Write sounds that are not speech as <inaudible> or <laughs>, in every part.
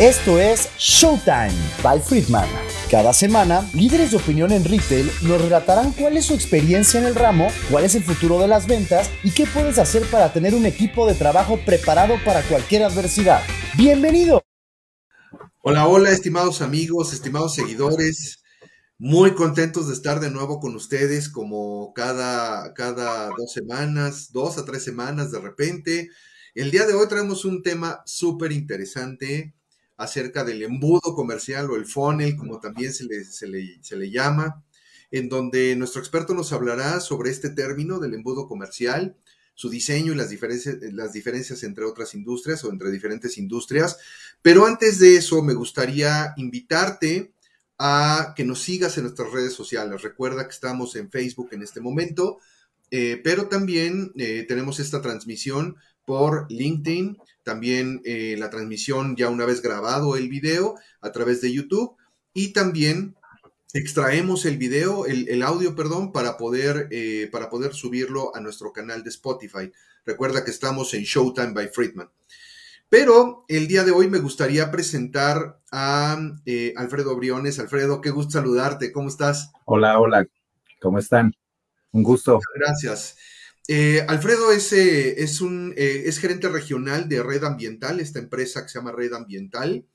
Esto es Showtime by Friedman. Cada semana, líderes de opinión en retail nos relatarán cuál es su experiencia en el ramo, cuál es el futuro de las ventas y qué puedes hacer para tener un equipo de trabajo preparado para cualquier adversidad. ¡Bienvenido! Hola, hola, estimados amigos, estimados seguidores. Muy contentos de estar de nuevo con ustedes como cada, cada dos semanas, dos a tres semanas de repente. El día de hoy traemos un tema súper interesante acerca del embudo comercial o el funnel, como también se le, se, le, llama, en donde nuestro experto nos hablará sobre este término del embudo comercial, su diseño y las diferencias, las diferencias entre otras industrias o entre diferentes industrias. Pero antes de eso, me gustaría invitarte a que nos sigas en nuestras redes sociales. Recuerda que estamos en Facebook en este momento, eh, pero también eh, tenemos esta transmisión por LinkedIn, también eh, la transmisión ya una vez grabado el video a través de YouTube y también extraemos el video, el, audio, perdón, para poder, para poder subirlo a nuestro canal de Spotify. Recuerda que estamos en Showtime by Friedman. Pero el día de hoy me gustaría presentar a eh, Alfredo Briones. Alfredo, qué gusto saludarte. ¿Cómo estás? Hola, hola. ¿Cómo están? Un gusto. Gracias. Eh, Alfredo es, eh, es, un, es gerente regional de Red Ambiental, esta empresa que se llama Red Ambiental.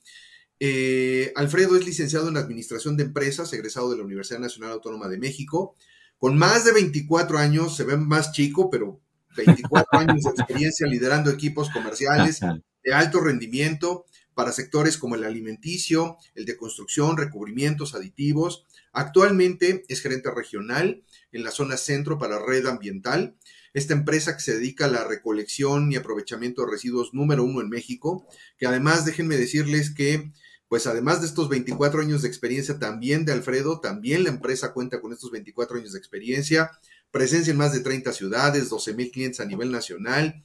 Alfredo es licenciado en Administración de Empresas, egresado de la Universidad Nacional Autónoma de México. Con más de 24 años, se ve más chico, pero 24 años de experiencia liderando equipos comerciales de alto rendimiento para sectores como el alimenticio, el de construcción, recubrimientos, aditivos. Actualmente es gerente regional en la zona centro para red ambiental. Esta empresa que se dedica a la recolección y aprovechamiento de residuos número uno en México, que además déjenme decirles que, pues además de estos 24 años de experiencia también de Alfredo, también la empresa cuenta con estos 24 años de experiencia, presencia en más de 30 ciudades, 12 mil clientes a nivel nacional,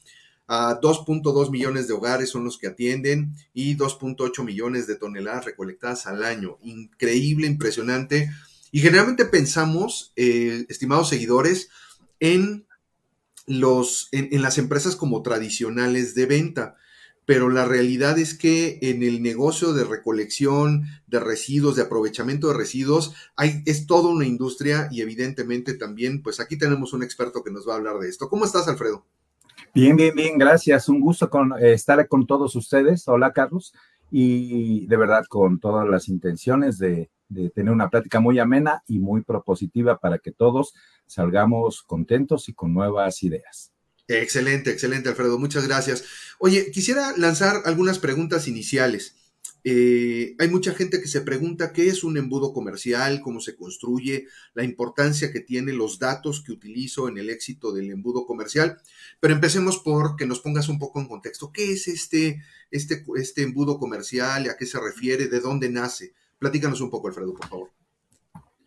a 2.2 millones de hogares son los que atienden y 2.8 millones de toneladas recolectadas al año. Increíble, impresionante. Y generalmente pensamos, eh, estimados seguidores, en, los, en, las empresas como tradicionales de venta pero la realidad es que en el negocio de recolección de residuos, de aprovechamiento de residuos, hay, es toda una industria y evidentemente también, pues aquí tenemos un experto que nos va a hablar de esto. ¿Cómo estás, Alfredo? Bien, bien, bien, gracias. Un gusto con, eh, estar con todos ustedes. Hola, Carlos. Y de verdad, con todas las intenciones de, de tener una plática muy amena y muy propositiva para que todos salgamos contentos y con nuevas ideas. Excelente, excelente, Alfredo. Muchas gracias. Oye, quisiera lanzar algunas preguntas iniciales. Eh, hay mucha gente que se pregunta qué es un embudo comercial, cómo se construye, la importancia que tiene los datos que utilizo en el éxito del embudo comercial. Pero empecemos por que nos pongas un poco en contexto. ¿Qué es este, este, este embudo comercial? ¿A qué se refiere? ¿De dónde nace? Platícanos un poco, Alfredo, por favor.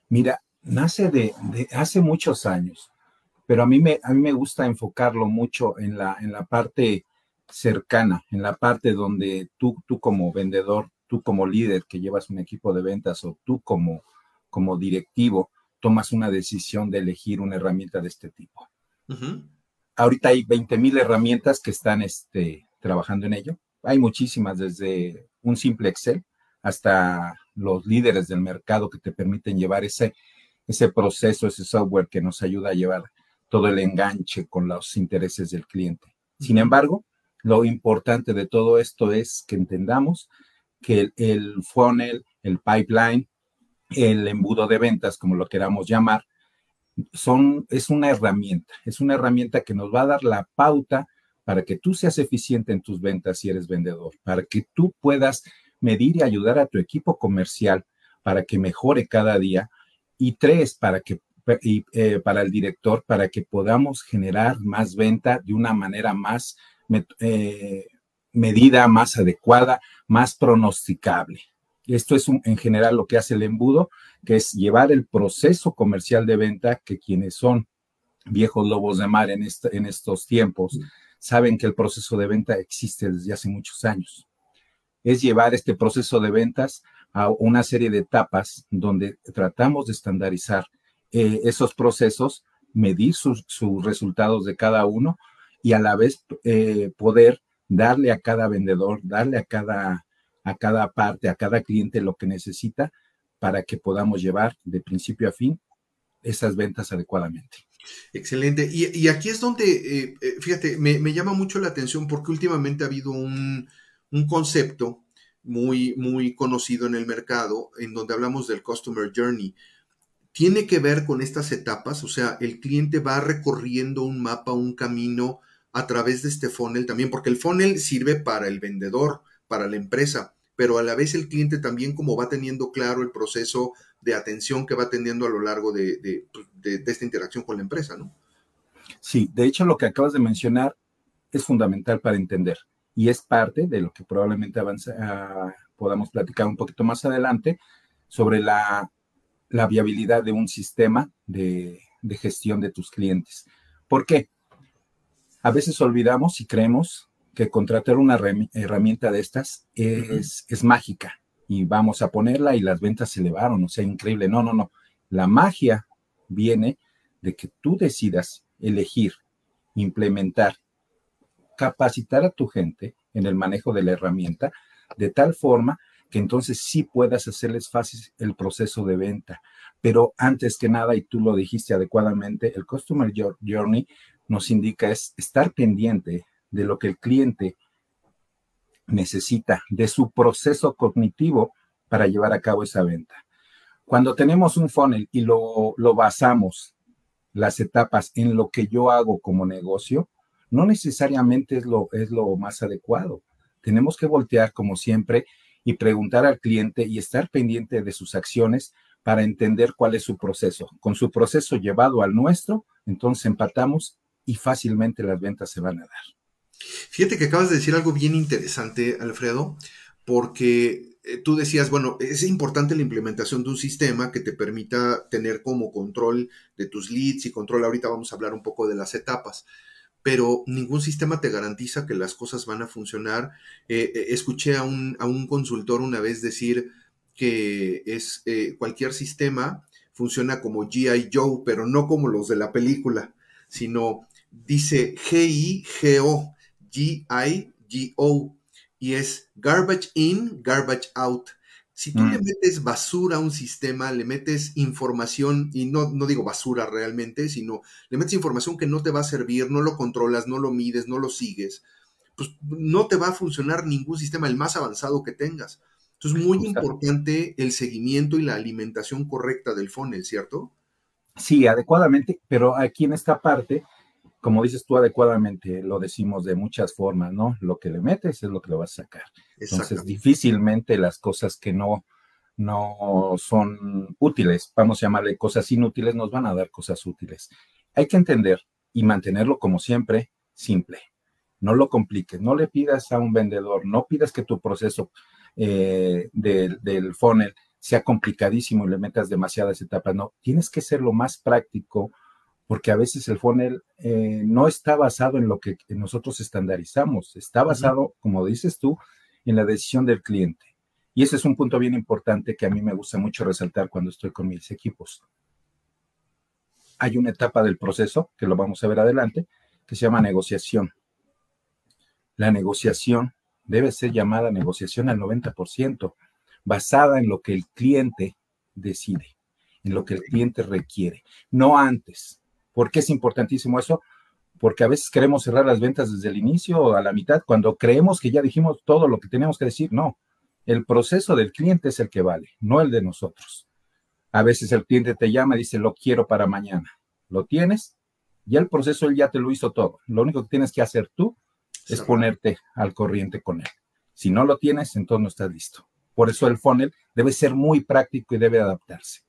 Mira, nace de, hace muchos años, pero a mí, me, a mí me gusta enfocarlo mucho en la, en la parte cercana, en la parte donde tú, tú como vendedor, tú como líder que llevas un equipo de ventas o tú como, como directivo tomas una decisión de elegir una herramienta de este tipo. Ahorita hay 20 mil herramientas que están este, trabajando en ello. Hay muchísimas, desde un simple Excel hasta los líderes del mercado que te permiten llevar ese, ese proceso, ese software que nos ayuda a llevar todo el enganche con los intereses del cliente. Sin embargo, lo importante de todo esto es que entendamos que el, funnel, el pipeline, el embudo de ventas, como lo queramos llamar, son, es una herramienta, es una herramienta que nos va a dar la pauta para que tú seas eficiente en tus ventas si eres vendedor, para que tú puedas medir y ayudar a tu equipo comercial para que mejore cada día y tres, para que eh, para el director, para que podamos generar más venta de una manera más eh, medida, más adecuada, más pronosticable. Esto es en general lo que hace el embudo, que es llevar el proceso comercial de venta, que quienes son viejos lobos de mar en, en estos tiempos saben que el proceso de venta existe desde hace muchos años. Es llevar este proceso de ventas a una serie de etapas donde tratamos de estandarizar eh, esos procesos, medir sus, resultados de cada uno y a la vez eh, poder darle a cada vendedor, darle a cada a cada parte, a cada cliente lo que necesita para que podamos llevar de principio a fin esas ventas adecuadamente. Excelente. Y, aquí es donde, eh, fíjate, me, llama mucho la atención porque últimamente ha habido un, un, concepto muy, muy conocido en el mercado en donde hablamos del Customer Journey. Tiene que ver con estas etapas, o sea, el cliente va recorriendo un mapa, un camino a través de este funnel también, porque el funnel sirve para el vendedor, para la empresa, pero a la vez el cliente también como va teniendo claro el proceso de atención que va teniendo a lo largo de, pues, esta interacción con la empresa, ¿no? Sí, de hecho lo que acabas de mencionar es fundamental para entender y es parte de lo que probablemente ah, podamos platicar un poquito más adelante sobre la, viabilidad de un sistema de, de gestión de tus clientes. ¿Por qué? A veces olvidamos y creemos que contratar una herramienta de estas es, es mágica y vamos a ponerla y las ventas se elevaron, o sea, increíble. No, no, no. La magia viene de que tú decidas elegir, implementar, capacitar a tu gente en el manejo de la herramienta de tal forma que entonces sí puedas hacerles fácil el proceso de venta. Pero antes que nada, y tú lo dijiste adecuadamente, el Customer Journey nos indica es estar pendiente de lo que el cliente necesita, de su proceso cognitivo para llevar a cabo esa venta. Cuando tenemos un funnel y lo, lo basamos las etapas en lo que yo hago como negocio, no necesariamente es lo, es lo más adecuado. Tenemos que voltear, como siempre, y preguntar al cliente y estar pendiente de sus acciones para entender cuál es su proceso. Con su proceso llevado al nuestro, entonces empatamos y fácilmente las ventas se van a dar. Fíjate que acabas de decir algo bien interesante, Alfredo, porque eh, tú decías, bueno, es importante la implementación de un sistema que te permita tener como control de tus leads y control, ahorita vamos a hablar un poco de las etapas, pero ningún sistema te garantiza que las cosas van a funcionar. Eh, eh, escuché a un, a un, consultor una vez decir que es cualquier sistema funciona como GI Joe, pero no como los de la película, sino dice G-I-G-O G-I-G-O y es garbage in, garbage out. Si tú le mm. metes basura a un sistema, le metes información, y no, no digo basura realmente, sino le metes información que no te va a servir, no lo controlas, no lo mides, no lo sigues, pues no te va a funcionar ningún sistema, el más avanzado que tengas. Entonces, muy importante el seguimiento y la alimentación correcta del funnel, ¿cierto? Sí, adecuadamente, pero aquí en esta parte como dices tú adecuadamente, lo decimos de muchas formas, ¿no? Lo que le metes es lo que le vas a sacar. Entonces, difícilmente las cosas que no, no son útiles, vamos a llamarle cosas inútiles, nos van a dar cosas útiles. Hay que entender y mantenerlo como siempre simple. No lo compliques, no le pidas a un vendedor, no pidas que tu proceso eh, del funnel sea complicadísimo y le metas demasiadas etapas. No, tienes que ser lo más práctico, porque a veces el funnel eh, no está basado en lo que nosotros estandarizamos, está basado, como dices tú, en la decisión del cliente. Y ese es un punto bien importante que a mí me gusta mucho resaltar cuando estoy con mis equipos. Hay una etapa del proceso, que lo vamos a ver adelante, que se llama negociación. La negociación debe ser llamada negociación al 90%, basada en lo que el cliente decide, en lo que el cliente requiere, no antes. ¿Por qué es importantísimo eso? Porque a veces queremos cerrar las ventas desde el inicio o a la mitad, cuando creemos que ya dijimos todo lo que tenemos que decir. No, el proceso del cliente es el que vale, no el de nosotros. A veces el cliente te llama y dice, lo quiero para mañana. ¿Lo tienes? Ya el proceso él ya te lo hizo todo. Lo único que tienes que hacer tú es ponerte al corriente con él. Si no lo tienes, entonces no estás listo. Por eso el funnel debe ser muy práctico y debe adaptarse.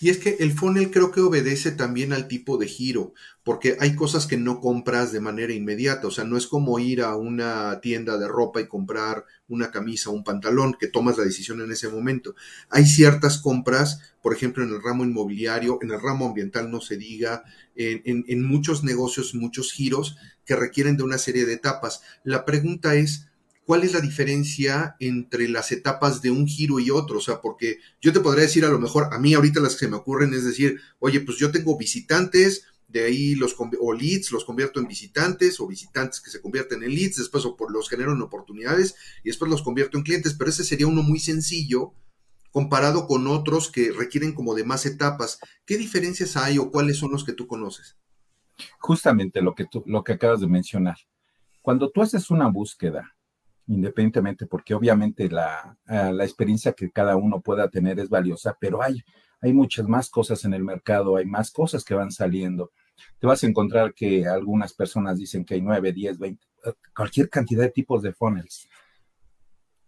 Y es que el funnel creo que obedece también al tipo de giro, porque hay cosas que no compras de manera inmediata, o sea, no es como ir a una tienda de ropa y comprar una camisa o un pantalón, que tomas la decisión en ese momento. Hay ciertas compras, por ejemplo, en el ramo inmobiliario, en el ramo ambiental no se diga, en, en muchos negocios, muchos giros que requieren de una serie de etapas. La pregunta es, cuál es la diferencia entre las etapas de un giro y otro. O sea, porque yo te podría decir a lo mejor, a mí ahorita las que se me ocurren es decir, oye, pues yo tengo visitantes, de ahí los o leads los convierto en visitantes o visitantes que se convierten en leads, después los genero en oportunidades y después los convierto en clientes, pero ese sería uno muy sencillo comparado con otros que requieren como de más etapas. ¿Qué diferencias hay o cuáles son los que tú conoces? Justamente lo que tú, lo que acabas de mencionar. Cuando tú haces una búsqueda, independientemente, porque obviamente la, ah, la experiencia que cada uno pueda tener es valiosa, pero hay, hay muchas más cosas en el mercado, hay más cosas que van saliendo. Te vas a encontrar que algunas personas dicen que hay 9, 10, 20, cualquier cantidad de tipos de funnels.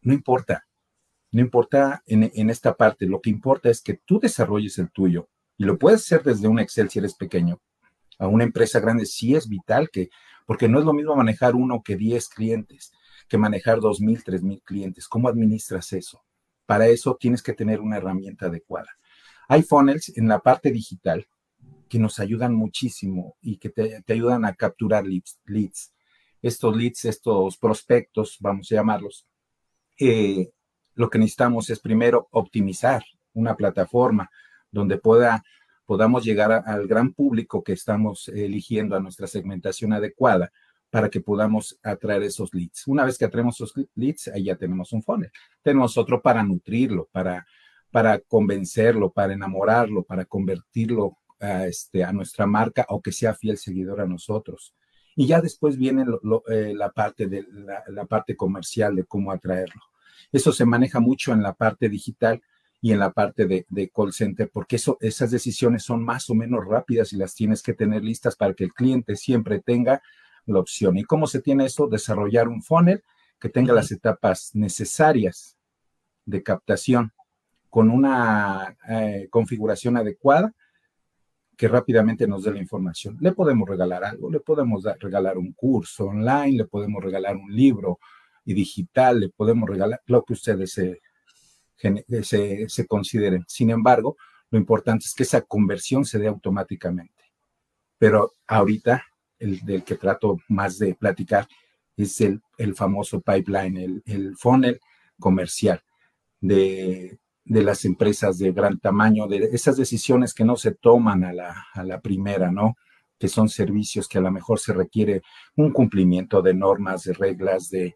No importa, no importa en, en, esta parte, lo que importa es que tú desarrolles el tuyo y lo puedes hacer desde un Excel si eres pequeño. A una empresa grande sí es vital que, porque no es lo mismo manejar uno que 10 clientes, que manejar 2.000, 3.000 clientes. ¿Cómo administras eso? Para eso tienes que tener una herramienta adecuada. Hay funnels en la parte digital que nos ayudan muchísimo y que te, ayudan a capturar leads, leads, Estos leads, estos prospectos, vamos a llamarlos, eh, lo que necesitamos es primero optimizar una plataforma donde pueda, podamos llegar al gran público que estamos eligiendo a nuestra segmentación adecuada para que podamos atraer esos leads. Una vez que atraemos esos leads, ahí ya tenemos un funnel. Tenemos otro para nutrirlo, para, para convencerlo, para enamorarlo, para convertirlo a, este, nuestra marca o que sea fiel seguidor a nosotros. Y ya después viene eh, la, parte de, la parte comercial de cómo atraerlo. Eso se maneja mucho en la parte digital y en la parte de, call center, porque eso, esas decisiones son más o menos rápidas y las tienes que tener listas para que el cliente siempre tenga la opción. ¿Y cómo se tiene eso? Desarrollar un funnel que tenga las etapas necesarias de captación con una eh, configuración adecuada que rápidamente nos dé la información. Le podemos regalar algo, le podemos regalar un curso online, le podemos regalar un libro, y digital, le podemos regalar lo que ustedes se, se, consideren. Sin embargo, lo importante es que esa conversión se dé automáticamente. Pero ahorita, el del que trato más de platicar es el, el famoso pipeline, el, el funnel comercial de, de, las empresas de gran tamaño, de esas decisiones que no se toman a la, a la primera, ¿no? Que son servicios que a lo mejor se requiere un cumplimiento de normas, de reglas, de,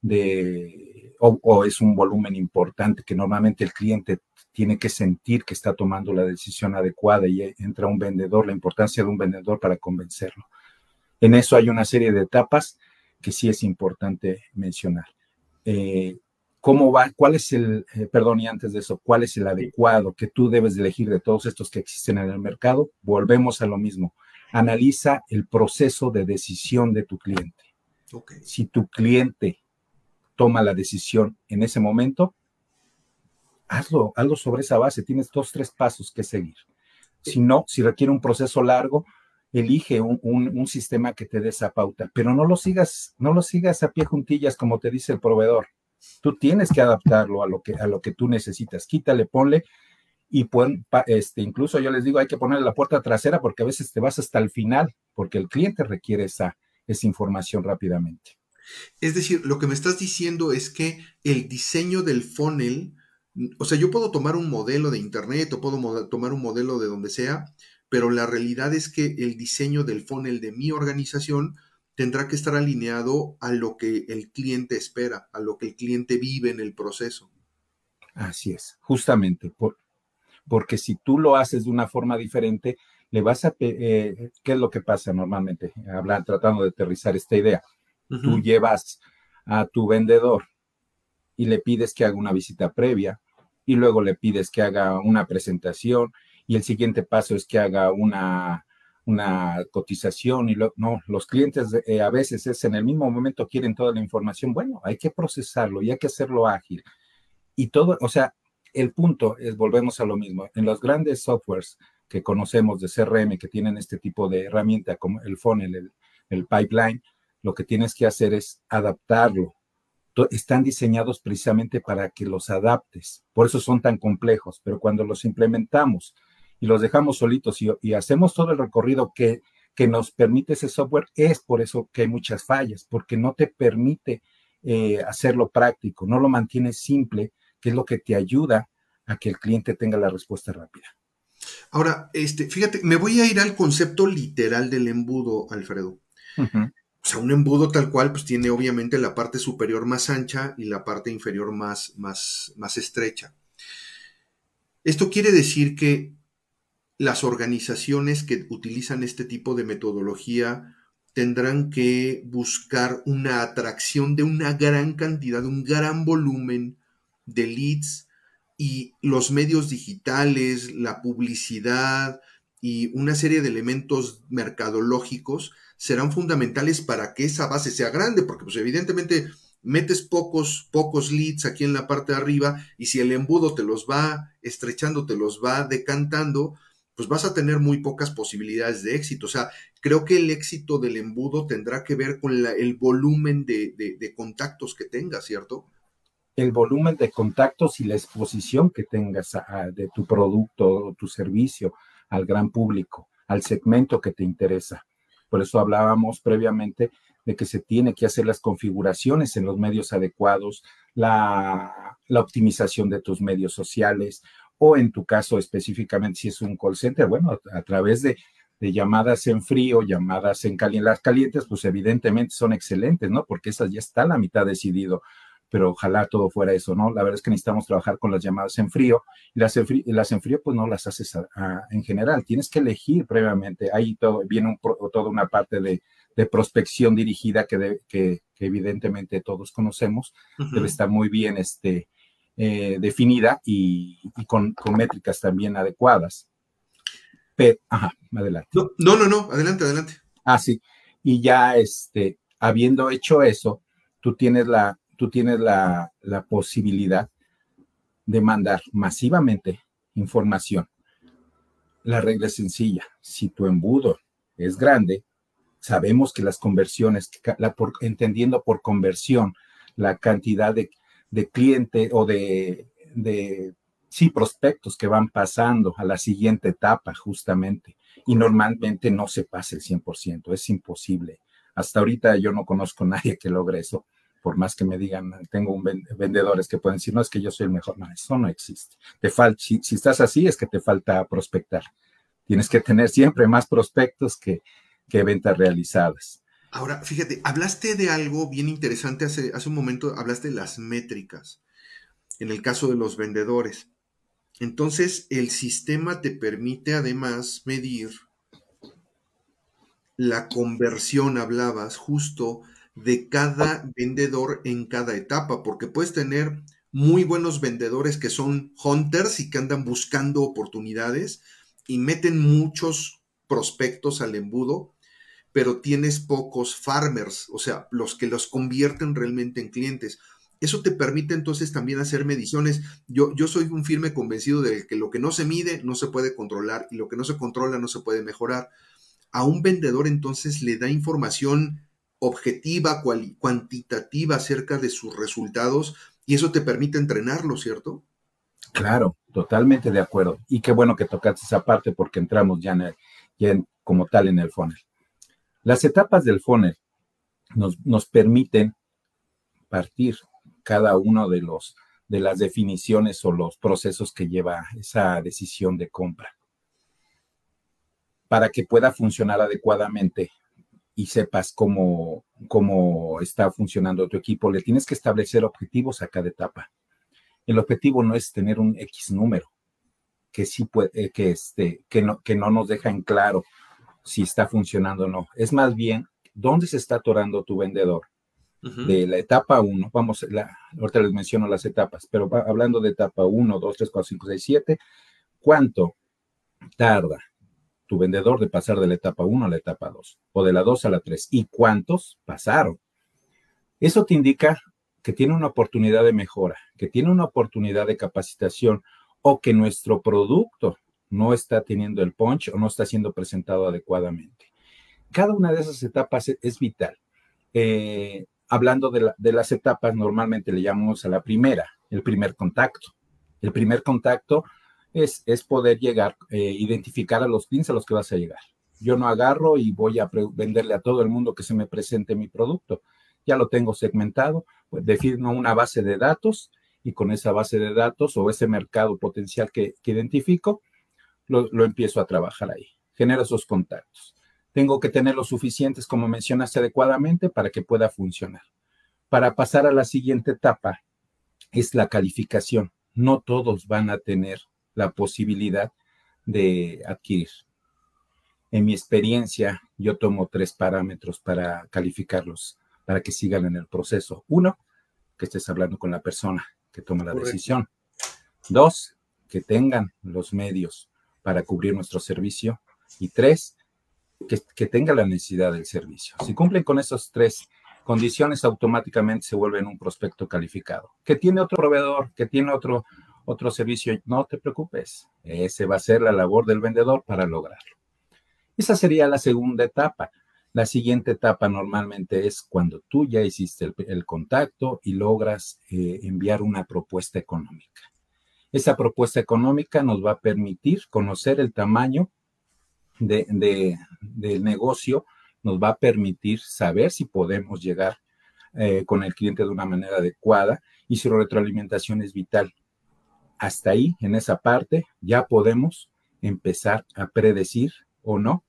de, o, es un volumen importante que normalmente el cliente tiene que sentir que está tomando la decisión adecuada y entra un vendedor, la importancia de un vendedor para convencerlo. En eso hay una serie de etapas que sí es importante mencionar. Eh, ¿Cómo va? ¿Cuál es el, eh, perdón, y antes de eso, cuál es el adecuado que tú debes de elegir de todos estos que existen en el mercado? Volvemos a lo mismo. Analiza el proceso de decisión de tu cliente. Si tu cliente toma la decisión en ese momento, hazlo, hazlo sobre esa base. Tienes dos, tres pasos que seguir. Si no, si requiere un proceso largo, elige un, sistema que te dé esa pauta, pero no lo sigas, no lo sigas a pie juntillas como te dice el proveedor. Tú tienes que adaptarlo a lo que, a lo que tú necesitas. Quítale, ponle y este, incluso yo les digo, hay que ponerle la puerta trasera porque a veces te vas hasta el final, porque el cliente requiere esa, esa información rápidamente. Es decir, lo que me estás diciendo es que el diseño del funnel, o sea, yo puedo tomar un modelo de internet o puedo tomar un modelo de donde sea, pero la realidad es que el diseño del funnel de mi organización tendrá que estar alineado a lo que el cliente espera, a lo que el cliente vive en el proceso. Así es, justamente, porque si tú lo haces de una forma diferente, le vas a... Eh, ¿Qué es lo que pasa normalmente? Hablar, tratando de aterrizar esta idea Tú llevas a tu vendedor y le pides que haga una visita previa y luego le pides que haga una presentación y el siguiente paso es que haga una, una cotización y no, los clientes eh, a veces es en el mismo momento quieren toda la información. Bueno, hay que procesarlo y hay que hacerlo ágil. Y todo, o sea, el punto es, volvemos a lo mismo, en los grandes softwares que conocemos de CRM que tienen este tipo de herramienta como el funnel, el, el pipeline, lo que tienes que hacer es adaptarlo. Están diseñados precisamente para que los adaptes, por eso son tan complejos, pero cuando los implementamos y los dejamos solitos y, hacemos todo el recorrido que, que, nos permite ese software, es por eso que hay muchas fallas, porque no te permite eh, hacerlo práctico, no lo mantiene simple, que es lo que te ayuda a que el cliente tenga la respuesta rápida. Ahora, este, fíjate, me voy a ir al concepto literal del embudo, Alfredo. O sea, un embudo tal cual, pues tiene obviamente la parte superior más ancha y la parte inferior más, más, más estrecha. Esto quiere decir que las organizaciones que utilizan este tipo de metodología tendrán que buscar una atracción de una gran cantidad, un gran volumen de leads y los medios digitales, la publicidad y una serie de elementos mercadológicos serán fundamentales para que esa base sea grande, porque pues evidentemente metes pocos, pocos leads aquí en la parte de arriba y si el embudo te los va estrechando, te los va decantando, pues vas a tener muy pocas posibilidades de éxito. O sea, creo que el éxito del embudo tendrá que ver con el volumen de, contactos que tengas, ¿cierto? El volumen de contactos y la exposición que tengas de tu producto o tu servicio al gran público, al segmento que te interesa. Por eso hablábamos previamente de que se tiene que hacer las configuraciones en los medios adecuados, la optimización de tus medios sociales, o en tu caso específicamente si es un call center, bueno, a, través de, llamadas en frío, llamadas en caliente, las calientes, pues evidentemente son excelentes, ¿no? Porque esas ya está la mitad decidido, pero ojalá todo fuera eso, ¿no? La verdad es que necesitamos trabajar con las llamadas en frío y las en frío, las en frío pues no las haces en general, tienes que elegir previamente, ahí todo, viene toda una parte de, prospección dirigida que, que, evidentemente todos conocemos, debe estar muy bien este, eh, definida y, con, métricas también adecuadas. Pero, ajá, adelante. No, no, no, adelante, adelante. Ah, sí. Y ya, este, habiendo hecho eso, tú tienes la, tú tienes la, la posibilidad de mandar masivamente información. La regla es sencilla. Si tu embudo es grande, sabemos que las conversiones, la por, entendiendo por conversión la cantidad de, de cliente o de, de, sí, prospectos que van pasando a la siguiente etapa justamente. Y normalmente no se pasa el 100%, es imposible. Hasta ahorita yo no conozco a nadie que logre eso, por más que me digan, tengo un vendedores que pueden decir, no, es que yo soy el mejor. No, eso no existe. Te falta, si, si estás así, es que te falta prospectar. Tienes que tener siempre más prospectos que, que ventas realizadas. Ahora, fíjate, hablaste de algo bien interesante hace, hace un momento, hablaste de las métricas, en el caso de los vendedores. Entonces, el sistema te permite además medir la conversión, hablabas justo, de cada vendedor en cada etapa, porque puedes tener muy buenos vendedores que son hunters y que andan buscando oportunidades y meten muchos prospectos al embudo, pero tienes pocos farmers, o sea, los que los convierten realmente en clientes. Eso te permite entonces también hacer mediciones. Yo, yo soy un firme convencido de que lo que no se mide no se puede controlar y lo que no se controla no se puede mejorar. A un vendedor entonces le da información objetiva, cuantitativa acerca de sus resultados y eso te permite entrenarlo, ¿cierto? Claro, totalmente de acuerdo. Y qué bueno que tocaste esa parte porque entramos ya, en como tal en el funnel. Las etapas del funnel nos, permiten partir cada uno de los de las definiciones o los procesos que lleva esa decisión de compra. Para que pueda funcionar adecuadamente y sepas cómo, cómo está funcionando tu equipo, le tienes que establecer objetivos a cada etapa. El objetivo no es tener un X número, que sí puede, que, este, que, no, que no nos deja en claro si está funcionando o no. Es más bien, ¿dónde se está atorando tu vendedor? De la etapa 1, vamos, la, ahorita les menciono las etapas, pero hablando de etapa 1, 2, 3, 4, 5, 6, 7, ¿cuánto tarda tu vendedor de pasar de la etapa 1 a la etapa 2 o de la 2 a la 3? ¿Y cuántos pasaron? Eso te indica que tiene una oportunidad de mejora, que tiene una oportunidad de capacitación o que nuestro producto no está teniendo el punch o no está siendo presentado adecuadamente. Cada una de esas etapas e-, es, vital. Eh, hablando de, las etapas, normalmente le llamamos a la primera, el primer contacto. El primer contacto es, poder llegar, eh, identificar a los clientes a los que vas a llegar. Yo no agarro y voy a venderle a todo el mundo que se me presente mi producto. Ya lo tengo segmentado, pues defino una base de datos y con esa base de datos o ese mercado potencial que identifico, lo, lo empiezo a trabajar ahí. Genero esos contactos. Tengo que tener los suficientes, como mencionaste adecuadamente, para que pueda funcionar. Para pasar a la siguiente etapa es la calificación. No todos van a tener la posibilidad de adquirir. En mi experiencia, yo tomo tres parámetros para calificarlos, para que sigan en el proceso. Uno, que estés hablando con la persona que toma la decisión. Dos, que tengan los medios para cubrir nuestro servicio. Y tres, que, tenga la necesidad del servicio. Si cumplen con esas tres condiciones, automáticamente se vuelven un prospecto calificado. Que tiene otro proveedor, que tiene otro, otro servicio, no te preocupes. Ese va a ser la labor del vendedor para lograrlo. Esa sería la segunda etapa. La siguiente etapa normalmente es cuando tú ya hiciste el, contacto y logras eh, enviar una propuesta económica. Esa propuesta económica nos va a permitir conocer el tamaño de, del negocio, nos va a permitir saber si podemos llegar eh, con el cliente de una manera adecuada y su retroalimentación es vital. Hasta ahí, en esa parte, ya podemos empezar a predecir o no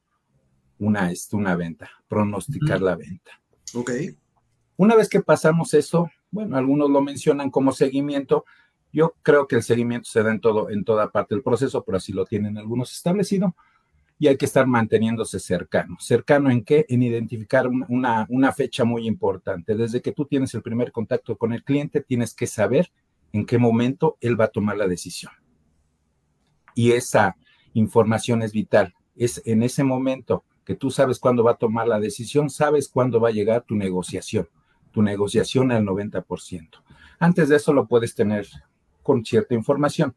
una, este, una venta, pronosticar la venta. Ok. Una vez que pasamos eso, bueno, algunos lo mencionan como seguimiento. Yo creo que el seguimiento se da en todo, en toda parte del proceso, pero así lo tienen algunos establecido y hay que estar manteniéndose cercano. ¿Cercano en qué? En identificar una, una fecha muy importante. Desde que tú tienes el primer contacto con el cliente, tienes que saber en qué momento él va a tomar la decisión. Y esa información es vital. Es en ese momento que tú sabes cuándo va a tomar la decisión, sabes cuándo va a llegar tu negociación, tu negociación al 90%. Antes de eso lo puedes tener con cierta información,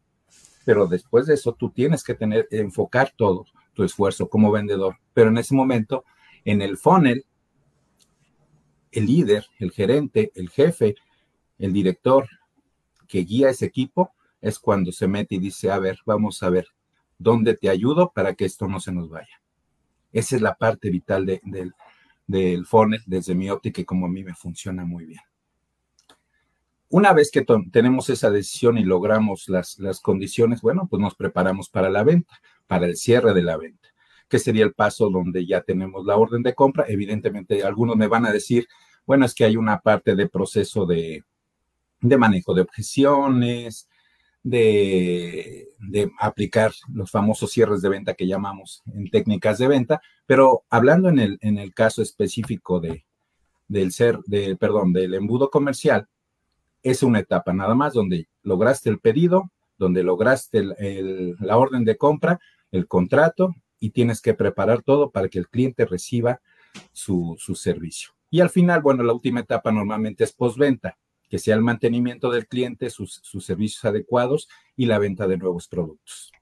pero después de eso tú tienes que tener, enfocar todo tu esfuerzo como vendedor. Pero en ese momento, en el funnel, el líder, el gerente, el jefe, el director que guía ese equipo, es cuando se mete y dice, a ver, vamos a ver, ¿dónde te ayudo para que esto no se nos vaya? Esa es la parte vital del, funnel desde mi óptica y como a mí me funciona muy bien. Una vez que tenemos esa decisión y logramos las, las condiciones, bueno, pues nos preparamos para la venta, para el cierre de la venta, que sería el paso donde ya tenemos la orden de compra. Evidentemente, algunos me van a decir, bueno, es que hay una parte de proceso de, de manejo de objeciones, de, aplicar los famosos cierres de venta que llamamos en técnicas de venta, pero hablando en el, en el caso específico de, del ser, de, perdón, del embudo comercial, es una etapa nada más donde lograste el pedido, donde lograste la orden de compra, el contrato y tienes que preparar todo para que el cliente reciba su, servicio. Y al final, bueno, la última etapa normalmente es postventa que sea el mantenimiento del cliente, sus, servicios adecuados y la venta de nuevos productos.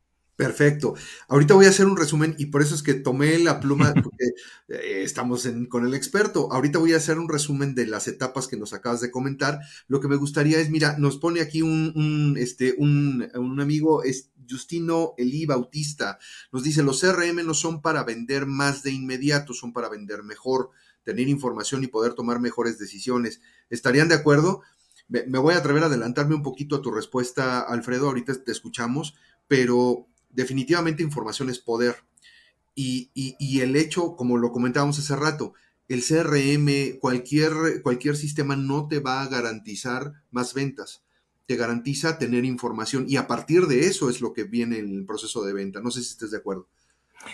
Perfecto. Ahorita voy a hacer un resumen y por eso es que tomé la pluma <laughs> porque eh, estamos con el experto. Ahorita voy a hacer un resumen de las etapas que nos acabas de comentar. Lo que me gustaría es, mira, nos pone aquí un, este, un, un amigo, es Justino Eli Bautista, nos dice, los CRM no son para vender más de inmediato, son para vender mejor, tener información y poder tomar mejores decisiones. ¿Estarían de acuerdo? me voy a atrever a adelantarme un poquito a tu respuesta, Alfredo, ahorita te escuchamos, pero definitivamente información es poder. Y, el hecho, como lo comentábamos hace rato, el CRM, cualquier, cualquier sistema no te va a garantizar más ventas, te garantiza tener información y a partir de eso es lo que viene el proceso de venta. No sé si estés de acuerdo.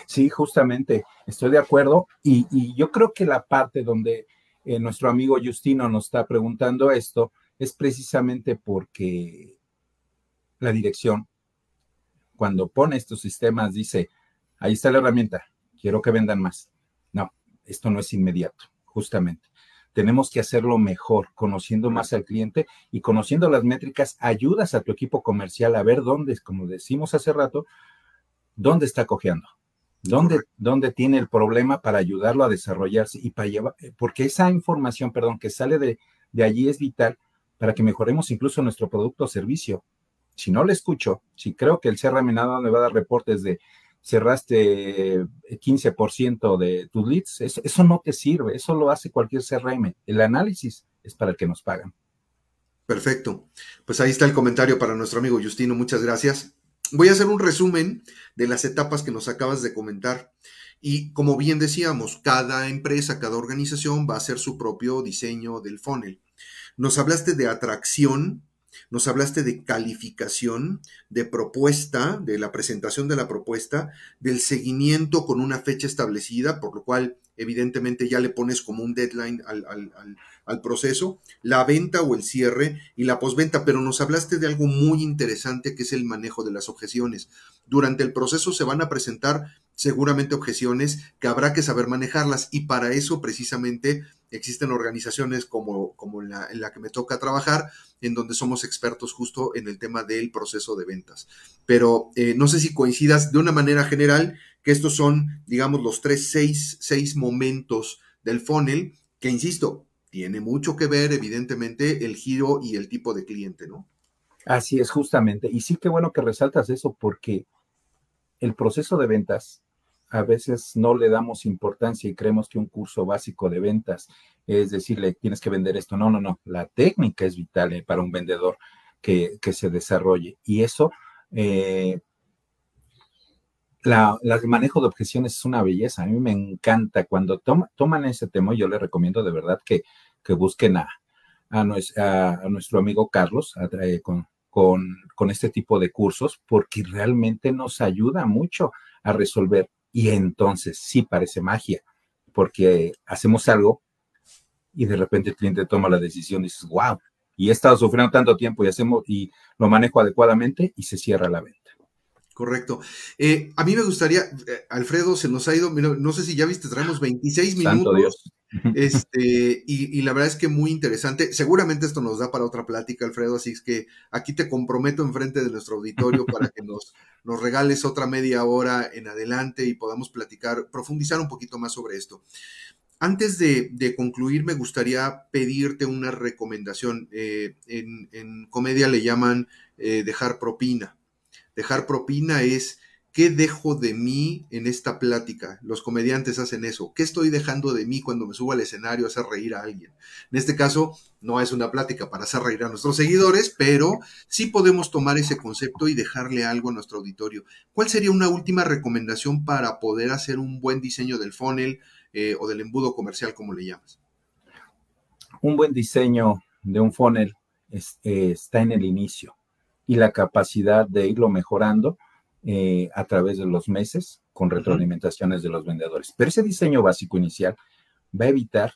Sí, justamente, estoy de acuerdo y, yo creo que la parte donde eh, nuestro amigo Justino nos está preguntando esto es precisamente porque la dirección, cuando pone estos sistemas, dice, ahí está la herramienta, quiero que vendan más. No, esto no es inmediato, justamente. Tenemos que hacerlo mejor, conociendo más al cliente y conociendo las métricas, ayudas a tu equipo comercial a ver dónde, como decimos hace rato, dónde está cojeando, dónde, dónde tiene el problema para ayudarlo a desarrollarse y para llevar, porque esa información, perdón, que sale de, de allí es vital para que mejoremos incluso nuestro producto o servicio. Si no le escucho, si creo que el CRM nada me va a dar reportes de cerraste 15% de tus leads, eso, eso, no te sirve, eso lo hace cualquier CRM. El análisis es para el que nos pagan. Perfecto. Pues ahí está el comentario para nuestro amigo Justino, muchas gracias. voy a hacer un resumen de las etapas que nos acabas de comentar. Y como bien decíamos, cada empresa, cada organización va a hacer su propio diseño del funnel. Nos hablaste de atracción, nos hablaste de calificación, de propuesta, de la presentación de la propuesta, del seguimiento con una fecha establecida, por lo cual evidentemente ya le pones como un deadline al, proceso, la venta o el cierre y la posventa, pero nos hablaste de algo muy interesante que es el manejo de las objeciones. Durante el proceso se van a presentar seguramente objeciones que habrá que saber manejarlas y para eso precisamente existen organizaciones como, como en, la, en la que me toca trabajar, en donde somos expertos justo en el tema del proceso de ventas. Pero eh, no sé si coincidas de una manera general que estos son, digamos, los tres, seis, seis momentos del funnel, que insisto, tiene mucho que ver, evidentemente, el giro y el tipo de cliente, ¿no? Así es, justamente. Y sí que bueno que resaltas eso, porque el proceso de ventas a veces no le damos importancia y creemos que un curso básico de ventas es decirle, tienes que vender esto. No, no, no. La técnica es vital eh, para un vendedor que, se desarrolle. Y eso, eh, la, el manejo de objeciones es una belleza. A mí me encanta cuando toman ese tema. Yo les recomiendo de verdad que, busquen a, nuestro amigo Carlos con, con este tipo de cursos porque realmente nos ayuda mucho a resolver y entonces sí parece magia, porque hacemos algo y de repente el cliente toma la decisión y dices, wow, y he estado sufriendo tanto tiempo y hacemos y lo manejo adecuadamente y se cierra la venta. Correcto. Eh, a mí me gustaría, eh, Alfredo, se nos ha ido, no sé si ya viste, traemos 26 minutos. Santo Dios. Este, y, la verdad es que muy interesante. Seguramente esto nos da para otra plática, Alfredo, así es que aquí te comprometo enfrente de nuestro auditorio para que nos, <laughs> nos regales otra media hora en adelante y podamos platicar, profundizar un poquito más sobre esto. Antes de, concluir, me gustaría pedirte una recomendación. Eh, en, comedia le llaman eh, dejar propina. Dejar propina es ¿Qué dejo de mí en esta plática? Los comediantes hacen eso. ¿Qué estoy dejando de mí cuando me subo al escenario a hacer reír a alguien? En este caso, no es una plática para hacer reír a nuestros seguidores, pero sí podemos tomar ese concepto y dejarle algo a nuestro auditorio. ¿Cuál sería una última recomendación para poder hacer un buen diseño del funnel eh, o del embudo comercial, como le llamas? Un buen diseño de un funnel eh, está en el inicio y la capacidad de irlo mejorando eh, a través de los meses con retroalimentaciones de los vendedores. Pero ese diseño básico inicial va a evitar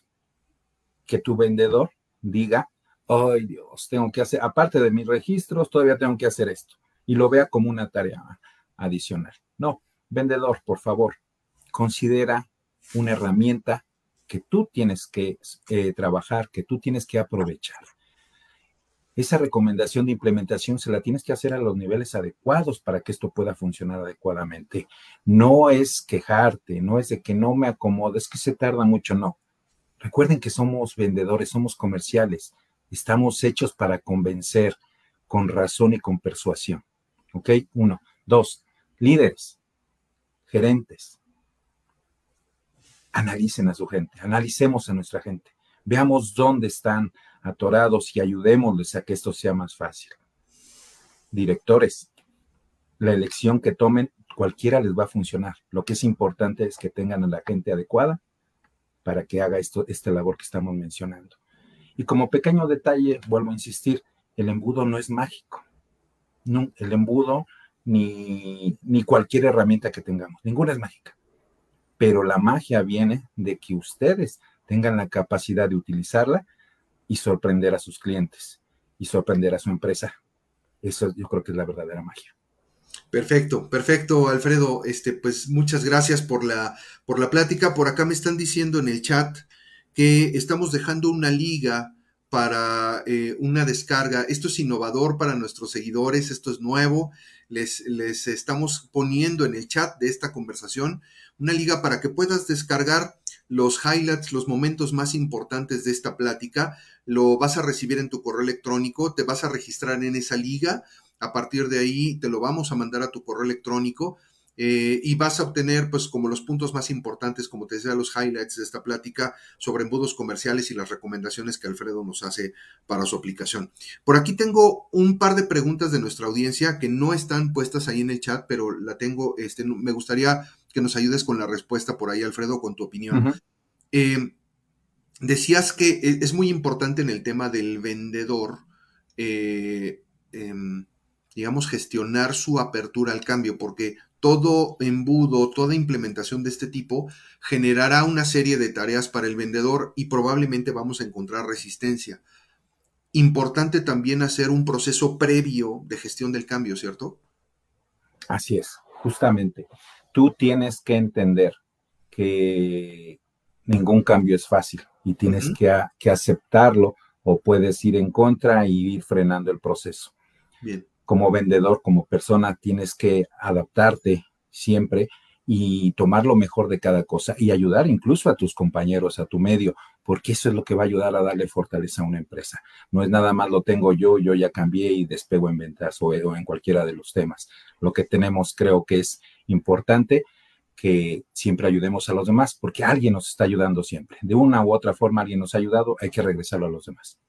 que tu vendedor diga, ay Dios, tengo que hacer, aparte de mis registros, todavía tengo que hacer esto. Y lo vea como una tarea adicional. No, vendedor, por favor, considera una herramienta que tú tienes que eh, trabajar, que tú tienes que aprovechar esa recomendación de implementación se la tienes que hacer a los niveles adecuados para que esto pueda funcionar adecuadamente. No es quejarte, no es de que no me acomode, es que se tarda mucho, no. Recuerden que somos vendedores, somos comerciales, estamos hechos para convencer con razón y con persuasión. ¿Ok? Uno. Dos, líderes, gerentes. Analicen a su gente, analicemos a nuestra gente, veamos dónde están atorados y ayudémosles a que esto sea más fácil. Directores, la elección que tomen, cualquiera les va a funcionar. Lo que es importante es que tengan a la gente adecuada para que haga esto, esta labor que estamos mencionando. Y como pequeño detalle, vuelvo a insistir, el embudo no es mágico. No, el embudo ni, ni cualquier herramienta que tengamos, ninguna es mágica. Pero la magia viene de que ustedes tengan la capacidad de utilizarla y sorprender a sus clientes y sorprender a su empresa. Eso yo creo que es la verdadera magia. Perfecto, perfecto, Alfredo. Este, pues muchas gracias por la, por la plática. Por acá me están diciendo en el chat que estamos dejando una liga para eh, una descarga. Esto es innovador para nuestros seguidores, esto es nuevo. Les, les estamos poniendo en el chat de esta conversación una liga para que puedas descargar los highlights, los momentos más importantes de esta plática, lo vas a recibir en tu correo electrónico, te vas a registrar en esa liga, a partir de ahí te lo vamos a mandar a tu correo electrónico eh, y vas a obtener, pues, como los puntos más importantes, como te decía, los highlights de esta plática sobre embudos comerciales y las recomendaciones que Alfredo nos hace para su aplicación. Por aquí tengo un par de preguntas de nuestra audiencia que no están puestas ahí en el chat, pero la tengo, este, me gustaría que nos ayudes con la respuesta por ahí, Alfredo, con tu opinión. Eh, decías que e, es muy importante en el tema del vendedor, eh, em, digamos, gestionar su apertura al cambio, porque todo embudo, toda implementación de este tipo generará una serie de tareas para el vendedor y probablemente vamos a encontrar resistencia. Importante también hacer un proceso previo de gestión del cambio, ¿cierto? Así es, justamente. Tú tienes que entender que ningún cambio es fácil y tienes que, que, aceptarlo o puedes ir en contra y ir frenando el proceso. Bien como vendedor, como persona, tienes que adaptarte siempre y tomar lo mejor de cada cosa y ayudar incluso a tus compañeros, a tu medio, porque eso es lo que va a ayudar a darle fortaleza a una empresa. No es nada más lo tengo yo, yo ya cambié y despego en ventas o, en cualquiera de los temas. Lo que tenemos creo que es importante que siempre ayudemos a los demás, porque alguien nos está ayudando siempre. De una u otra forma alguien nos ha ayudado, hay que regresarlo a los demás.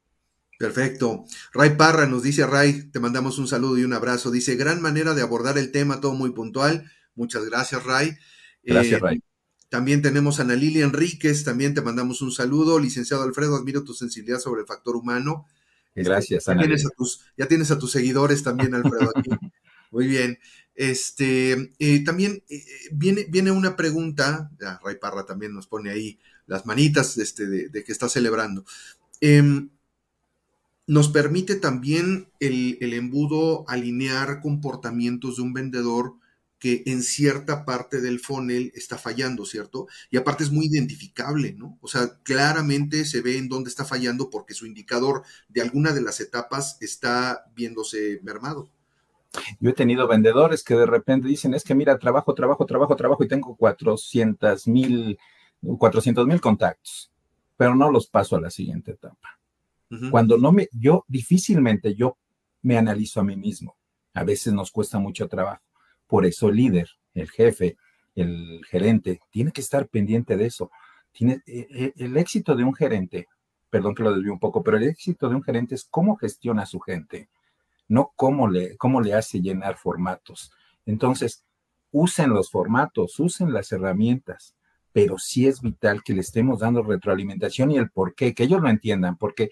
Perfecto. Ray Parra nos dice, Ray, te mandamos un saludo y un abrazo. Dice, gran manera de abordar el tema, todo muy puntual. Muchas gracias, Ray. Gracias, eh, Ray. También tenemos a Ana Lilia Enríquez, también te mandamos un saludo. Licenciado Alfredo, admiro tu sensibilidad sobre el factor humano. Este, gracias, ya Ana tienes, a tus, ya tienes a tus seguidores también, Alfredo, aquí. <laughs> Muy bien. Este, eh, también eh, viene, viene una pregunta, Ray Parra también nos pone ahí las manitas este, de, que está celebrando. Em, nos permite también el, embudo alinear comportamientos de un vendedor que en cierta parte del funnel está fallando, ¿cierto? Y aparte es muy identificable, ¿no? O sea, claramente se ve en dónde está fallando porque su indicador de alguna de las etapas está viéndose mermado. Yo he tenido vendedores que de repente dicen, es que mira, trabajo, trabajo, trabajo, trabajo y tengo 400 mil, 400 mil contactos, pero no los paso a la siguiente etapa. Cuando no me, yo difícilmente yo me analizo a mí mismo. A veces nos cuesta mucho trabajo. Por eso el líder, el jefe, el gerente, tiene que estar pendiente de eso. Tiene, eh, eh, el éxito de un gerente, perdón que lo desvío un poco, pero el éxito de un gerente es cómo gestiona a su gente, no cómo le, cómo le hace llenar formatos. Entonces, usen los formatos, usen las herramientas, pero sí es vital que le estemos dando retroalimentación y el por qué, que ellos lo entiendan, porque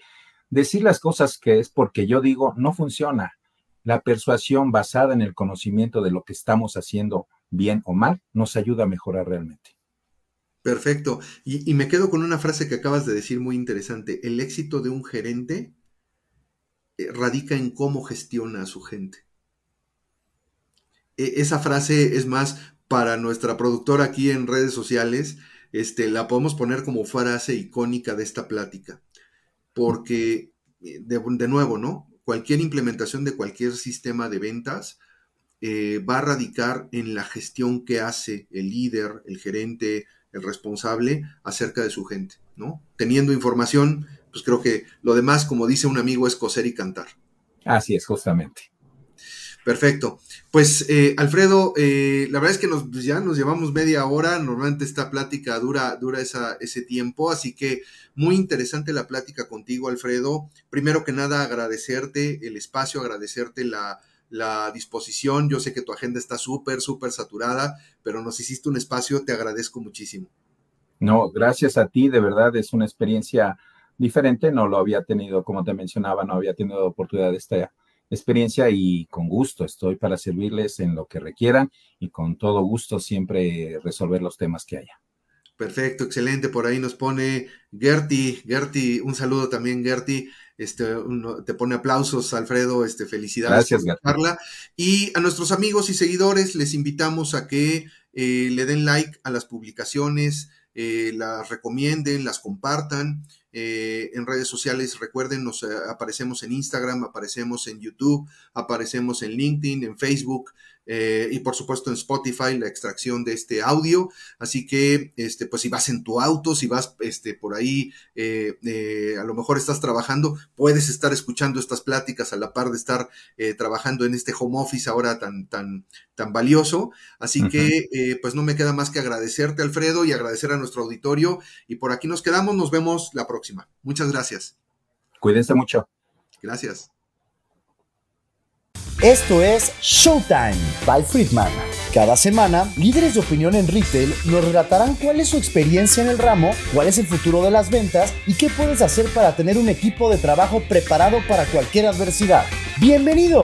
Decir las cosas que es porque yo digo no funciona. La persuasión basada en el conocimiento de lo que estamos haciendo bien o mal nos ayuda a mejorar realmente. Perfecto. Y, me quedo con una frase que acabas de decir muy interesante. El éxito de un gerente eh, radica en cómo gestiona a su gente. E, esa frase es más para nuestra productora aquí en redes sociales. Este, la podemos poner como frase icónica de esta plática porque, eh, de, nuevo, ¿no? Cualquier implementación de cualquier sistema de ventas eh, va a radicar en la gestión que hace el líder, el gerente, el responsable acerca de su gente, ¿no? Teniendo información, pues creo que lo demás, como dice un amigo, es coser y cantar. Así es, justamente. Perfecto. Pues eh, Alfredo, eh, la verdad es que nos, pues, ya nos llevamos media hora, normalmente esta plática dura, dura esa, ese tiempo, así que muy interesante la plática contigo, Alfredo. Primero que nada, agradecerte el espacio, agradecerte la, la disposición. Yo sé que tu agenda está súper, súper saturada, pero nos hiciste un espacio, te agradezco muchísimo. No, gracias a ti, de verdad es una experiencia diferente, no lo había tenido, como te mencionaba, no había tenido oportunidad de estar experiencia y con gusto estoy para servirles en lo que requieran y con todo gusto siempre resolver los temas que haya. Perfecto, excelente. Por ahí nos pone Gerti, Gerti, un saludo también, Gerti. Este, te pone aplausos, Alfredo, este, felicidades Gracias, por Y a nuestros amigos y seguidores les invitamos a que eh, le den like a las publicaciones, eh, las recomienden, las compartan. Eh, en redes sociales. Recuerden, nos eh, aparecemos en Instagram, aparecemos en YouTube, aparecemos en LinkedIn, en Facebook. Eh, y por supuesto en Spotify la extracción de este audio. Así que, este, pues si vas en tu auto, si vas este, por ahí, eh, eh, a lo mejor estás trabajando, puedes estar escuchando estas pláticas a la par de estar trabajando en este home office ahora tan, tan, tan valioso. Así que, pues no me queda más que agradecerte, Alfredo, y agradecer a nuestro auditorio. Y por aquí nos quedamos, nos vemos la próxima. Muchas gracias. Cuídense mucho. Gracias. Esto es Showtime by Friedman. Cada semana, líderes de opinión en retail nos relatarán cuál es su experiencia en el ramo, cuál es el futuro de las ventas y qué puedes hacer para tener un equipo de trabajo preparado para cualquier adversidad. ¡Bienvenido!